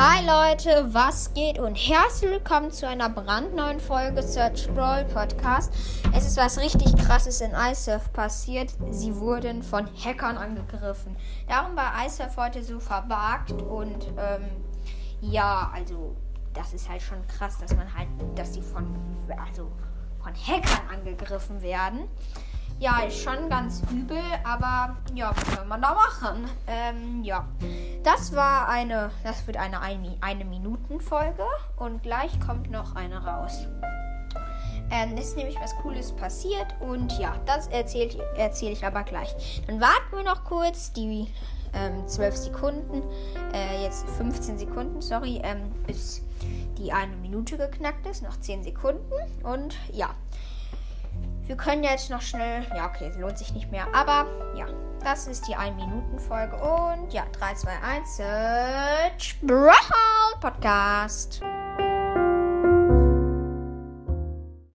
Hi Leute, was geht und herzlich willkommen zu einer brandneuen Folge Search Brawl Podcast. Es ist was richtig krasses in iSurf passiert. Sie wurden von Hackern angegriffen. Darum war iSurf heute so verwagt und ähm, ja, also das ist halt schon krass, dass man halt, dass sie von, also von Hackern angegriffen werden. Ja, ist schon ganz übel, aber ja, was soll man da machen? Ähm, ja, das war eine, das wird eine eine Minuten Folge und gleich kommt noch eine raus. Ähm, ist nämlich was Cooles passiert und ja, das erzähle erzähl ich aber gleich. Dann warten wir noch kurz die ähm, 12 Sekunden, äh, jetzt 15 Sekunden, sorry, ähm, bis die eine Minute geknackt ist, noch 10 Sekunden und ja. Wir können jetzt noch schnell. Ja, okay, lohnt sich nicht mehr. Aber ja, das ist die 1-Minuten-Folge. Und ja, 3, 2, 1, Search Brawl Podcast.